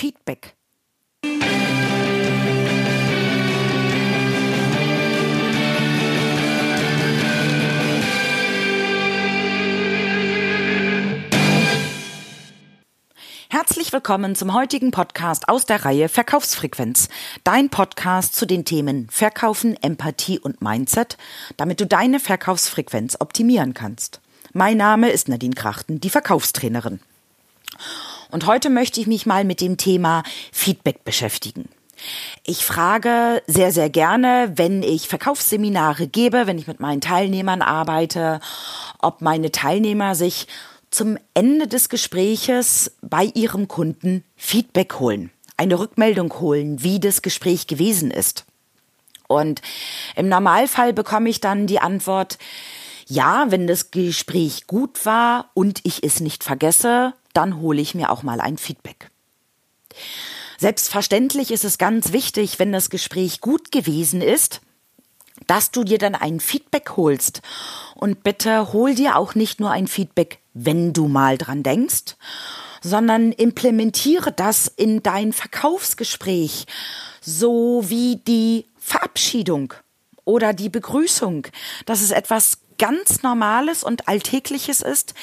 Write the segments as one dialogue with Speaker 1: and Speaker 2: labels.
Speaker 1: Feedback. Herzlich willkommen zum heutigen Podcast aus der Reihe Verkaufsfrequenz. Dein Podcast zu den Themen Verkaufen, Empathie und Mindset, damit du deine Verkaufsfrequenz optimieren kannst. Mein Name ist Nadine Krachten, die Verkaufstrainerin. Und heute möchte ich mich mal mit dem Thema Feedback beschäftigen. Ich frage sehr, sehr gerne, wenn ich Verkaufsseminare gebe, wenn ich mit meinen Teilnehmern arbeite, ob meine Teilnehmer sich zum Ende des Gespräches bei Ihrem Kunden Feedback holen, eine Rückmeldung holen, wie das Gespräch gewesen ist. Und im Normalfall bekomme ich dann die Antwort, ja, wenn das Gespräch gut war und ich es nicht vergesse, dann hole ich mir auch mal ein Feedback. Selbstverständlich ist es ganz wichtig, wenn das Gespräch gut gewesen ist, dass du dir dann ein Feedback holst. Und bitte hol dir auch nicht nur ein Feedback, wenn du mal dran denkst, sondern implementiere das in dein Verkaufsgespräch, so wie die Verabschiedung oder die Begrüßung, dass es etwas ganz Normales und Alltägliches ist,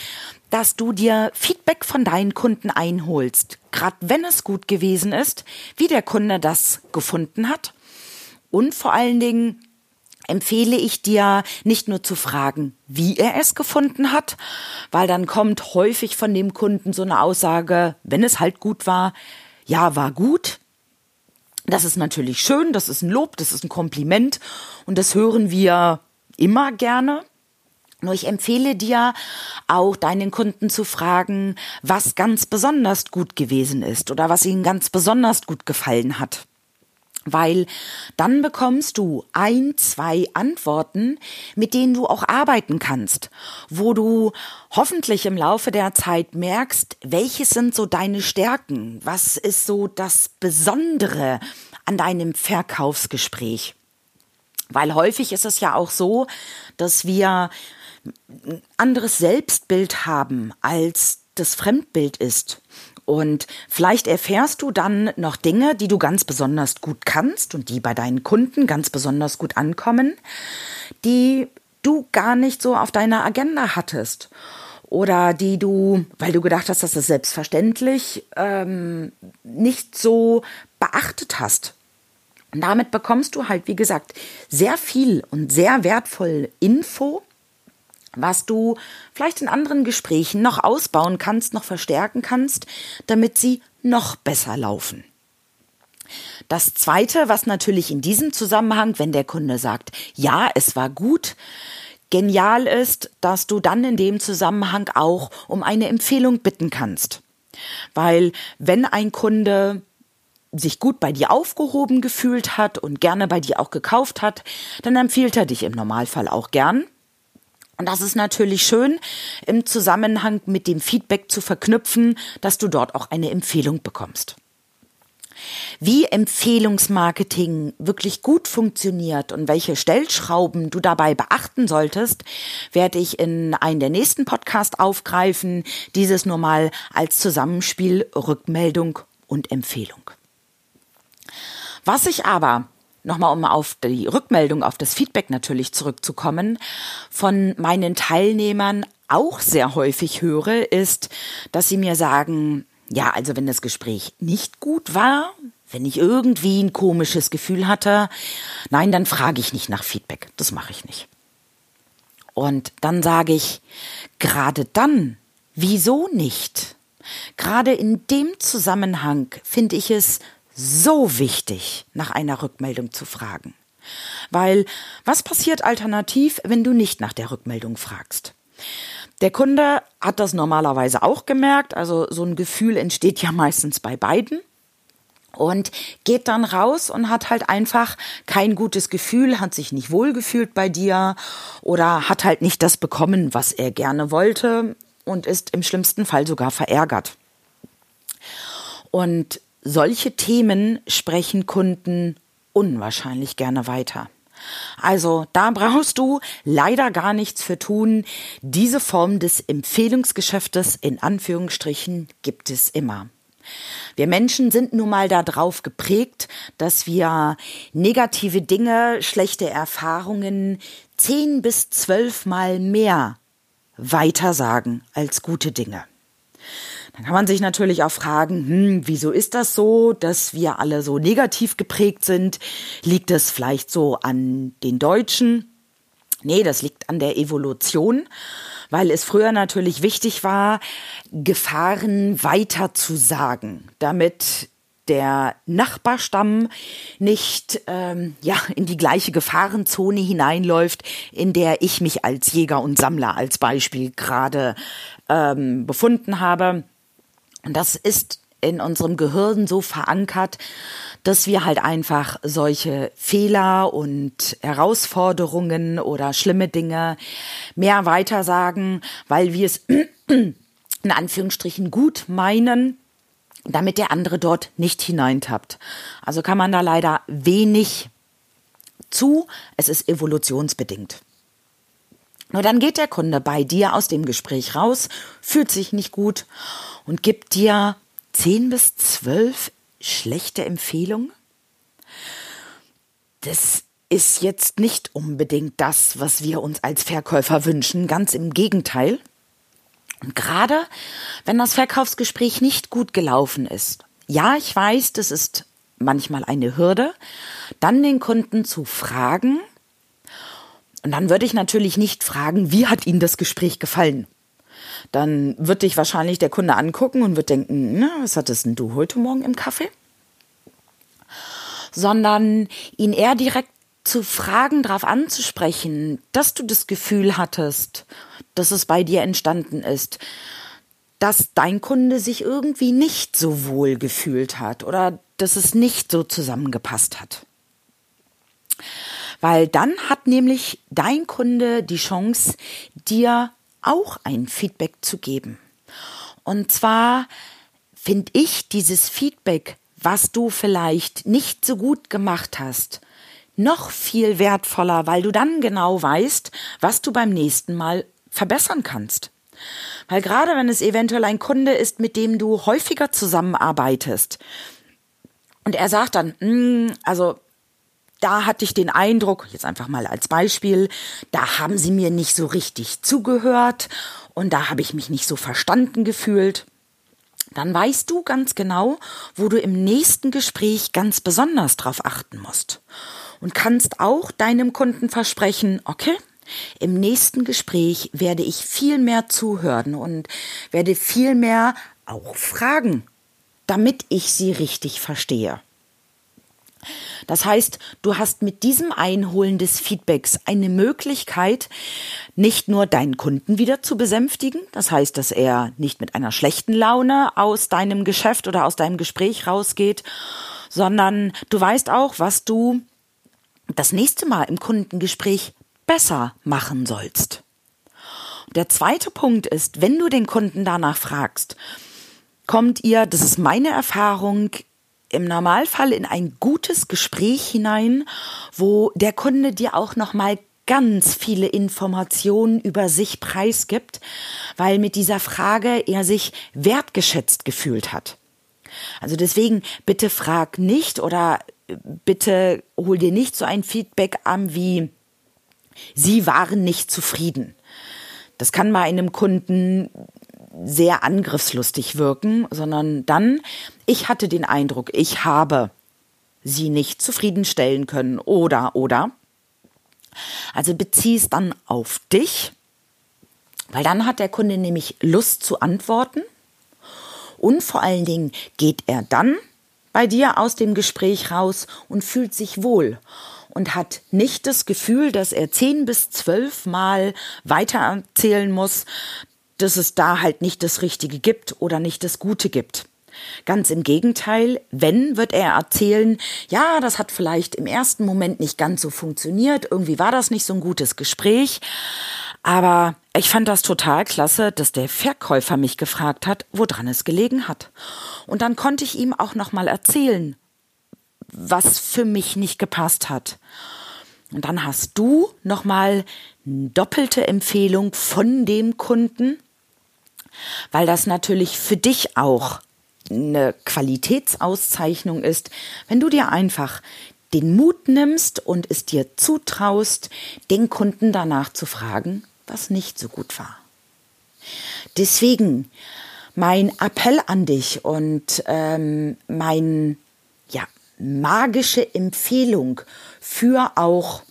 Speaker 1: dass du dir Feedback von deinen Kunden einholst, gerade wenn es gut gewesen ist, wie der Kunde das gefunden hat und vor allen Dingen, empfehle ich dir nicht nur zu fragen, wie er es gefunden hat, weil dann kommt häufig von dem Kunden so eine Aussage, wenn es halt gut war, ja, war gut. Das ist natürlich schön, das ist ein Lob, das ist ein Kompliment und das hören wir immer gerne. Nur ich empfehle dir auch deinen Kunden zu fragen, was ganz besonders gut gewesen ist oder was ihnen ganz besonders gut gefallen hat weil dann bekommst du ein, zwei Antworten, mit denen du auch arbeiten kannst, wo du hoffentlich im Laufe der Zeit merkst, welches sind so deine Stärken, was ist so das Besondere an deinem Verkaufsgespräch. Weil häufig ist es ja auch so, dass wir ein anderes Selbstbild haben, als das Fremdbild ist. Und vielleicht erfährst du dann noch Dinge, die du ganz besonders gut kannst und die bei deinen Kunden ganz besonders gut ankommen, die du gar nicht so auf deiner Agenda hattest. Oder die du, weil du gedacht hast, das ist selbstverständlich, ähm, nicht so beachtet hast. Und damit bekommst du halt, wie gesagt, sehr viel und sehr wertvoll Info was du vielleicht in anderen Gesprächen noch ausbauen kannst, noch verstärken kannst, damit sie noch besser laufen. Das Zweite, was natürlich in diesem Zusammenhang, wenn der Kunde sagt, ja, es war gut, genial ist, dass du dann in dem Zusammenhang auch um eine Empfehlung bitten kannst. Weil wenn ein Kunde sich gut bei dir aufgehoben gefühlt hat und gerne bei dir auch gekauft hat, dann empfiehlt er dich im Normalfall auch gern. Und das ist natürlich schön im Zusammenhang mit dem Feedback zu verknüpfen, dass du dort auch eine Empfehlung bekommst. Wie Empfehlungsmarketing wirklich gut funktioniert und welche Stellschrauben du dabei beachten solltest, werde ich in einem der nächsten Podcast aufgreifen. Dieses nur mal als Zusammenspiel Rückmeldung und Empfehlung. Was ich aber nochmal um auf die Rückmeldung, auf das Feedback natürlich zurückzukommen, von meinen Teilnehmern auch sehr häufig höre, ist, dass sie mir sagen, ja, also wenn das Gespräch nicht gut war, wenn ich irgendwie ein komisches Gefühl hatte, nein, dann frage ich nicht nach Feedback. Das mache ich nicht. Und dann sage ich, gerade dann, wieso nicht? Gerade in dem Zusammenhang finde ich es so wichtig, nach einer Rückmeldung zu fragen. Weil was passiert alternativ, wenn du nicht nach der Rückmeldung fragst? Der Kunde hat das normalerweise auch gemerkt, also so ein Gefühl entsteht ja meistens bei beiden und geht dann raus und hat halt einfach kein gutes Gefühl, hat sich nicht wohlgefühlt bei dir oder hat halt nicht das bekommen, was er gerne wollte und ist im schlimmsten Fall sogar verärgert. Und solche Themen sprechen Kunden unwahrscheinlich gerne weiter. Also da brauchst du leider gar nichts für tun. Diese Form des Empfehlungsgeschäftes in Anführungsstrichen gibt es immer. Wir Menschen sind nun mal darauf geprägt, dass wir negative Dinge, schlechte Erfahrungen zehn bis zwölfmal mehr weitersagen als gute Dinge. Dann kann man sich natürlich auch fragen, hm, wieso ist das so, dass wir alle so negativ geprägt sind? Liegt es vielleicht so an den Deutschen? Nee, das liegt an der Evolution, weil es früher natürlich wichtig war, Gefahren weiter zu sagen, damit der Nachbarstamm nicht ähm, ja in die gleiche Gefahrenzone hineinläuft, in der ich mich als Jäger und Sammler als Beispiel gerade ähm, befunden habe. Und das ist in unserem Gehirn so verankert, dass wir halt einfach solche Fehler und Herausforderungen oder schlimme Dinge mehr weitersagen, weil wir es in Anführungsstrichen gut meinen, damit der andere dort nicht hineintappt. Also kann man da leider wenig zu. Es ist evolutionsbedingt. Nur dann geht der Kunde bei dir aus dem Gespräch raus, fühlt sich nicht gut und gibt dir zehn bis zwölf schlechte Empfehlungen. Das ist jetzt nicht unbedingt das, was wir uns als Verkäufer wünschen, ganz im Gegenteil. Und gerade wenn das Verkaufsgespräch nicht gut gelaufen ist, ja, ich weiß, das ist manchmal eine Hürde, dann den Kunden zu fragen, und dann würde ich natürlich nicht fragen, wie hat Ihnen das Gespräch gefallen? dann wird dich wahrscheinlich der Kunde angucken und wird denken, na, was hattest denn du heute Morgen im Kaffee? Sondern ihn eher direkt zu fragen, darauf anzusprechen, dass du das Gefühl hattest, dass es bei dir entstanden ist, dass dein Kunde sich irgendwie nicht so wohl gefühlt hat oder dass es nicht so zusammengepasst hat. Weil dann hat nämlich dein Kunde die Chance, dir auch ein Feedback zu geben. Und zwar finde ich dieses Feedback, was du vielleicht nicht so gut gemacht hast, noch viel wertvoller, weil du dann genau weißt, was du beim nächsten Mal verbessern kannst. Weil gerade wenn es eventuell ein Kunde ist, mit dem du häufiger zusammenarbeitest und er sagt dann, mm, also da hatte ich den Eindruck, jetzt einfach mal als Beispiel, da haben sie mir nicht so richtig zugehört und da habe ich mich nicht so verstanden gefühlt. Dann weißt du ganz genau, wo du im nächsten Gespräch ganz besonders drauf achten musst. Und kannst auch deinem Kunden versprechen, okay, im nächsten Gespräch werde ich viel mehr zuhören und werde viel mehr auch fragen, damit ich sie richtig verstehe. Das heißt, du hast mit diesem Einholen des Feedbacks eine Möglichkeit, nicht nur deinen Kunden wieder zu besänftigen, das heißt, dass er nicht mit einer schlechten Laune aus deinem Geschäft oder aus deinem Gespräch rausgeht, sondern du weißt auch, was du das nächste Mal im Kundengespräch besser machen sollst. Der zweite Punkt ist, wenn du den Kunden danach fragst, kommt ihr, das ist meine Erfahrung, im Normalfall in ein gutes Gespräch hinein, wo der Kunde dir auch noch mal ganz viele Informationen über sich preisgibt, weil mit dieser Frage er sich wertgeschätzt gefühlt hat. Also deswegen bitte frag nicht oder bitte hol dir nicht so ein Feedback an wie Sie waren nicht zufrieden. Das kann bei einem Kunden sehr angriffslustig wirken, sondern dann, ich hatte den Eindruck, ich habe sie nicht zufriedenstellen können oder oder. Also beziehst dann auf dich, weil dann hat der Kunde nämlich Lust zu antworten und vor allen Dingen geht er dann bei dir aus dem Gespräch raus und fühlt sich wohl und hat nicht das Gefühl, dass er zehn bis zwölf Mal weitererzählen muss, dass es da halt nicht das Richtige gibt oder nicht das Gute gibt. Ganz im Gegenteil, wenn, wird er erzählen, ja, das hat vielleicht im ersten Moment nicht ganz so funktioniert, irgendwie war das nicht so ein gutes Gespräch, aber ich fand das total klasse, dass der Verkäufer mich gefragt hat, woran es gelegen hat. Und dann konnte ich ihm auch nochmal erzählen, was für mich nicht gepasst hat. Und dann hast du nochmal doppelte Empfehlung von dem Kunden weil das natürlich für dich auch eine Qualitätsauszeichnung ist, wenn du dir einfach den Mut nimmst und es dir zutraust, den Kunden danach zu fragen, was nicht so gut war. Deswegen mein Appell an dich und ähm, mein ja magische Empfehlung für auch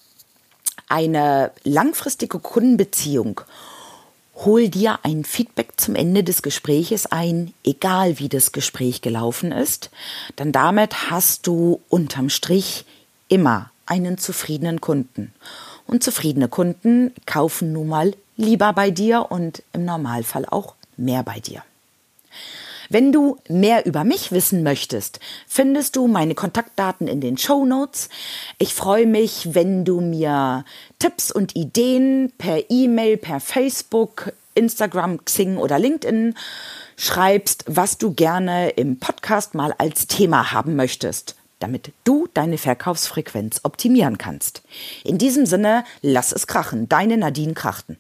Speaker 1: eine langfristige Kundenbeziehung hol dir ein Feedback zum Ende des Gespräches ein, egal wie das Gespräch gelaufen ist, denn damit hast du unterm Strich immer einen zufriedenen Kunden. Und zufriedene Kunden kaufen nun mal lieber bei dir und im Normalfall auch mehr bei dir. Wenn du mehr über mich wissen möchtest, findest du meine Kontaktdaten in den Show Notes. Ich freue mich, wenn du mir Tipps und Ideen per E-Mail, per Facebook, Instagram, Xing oder LinkedIn schreibst, was du gerne im Podcast mal als Thema haben möchtest, damit du deine Verkaufsfrequenz optimieren kannst. In diesem Sinne, lass es krachen. Deine Nadine Krachten.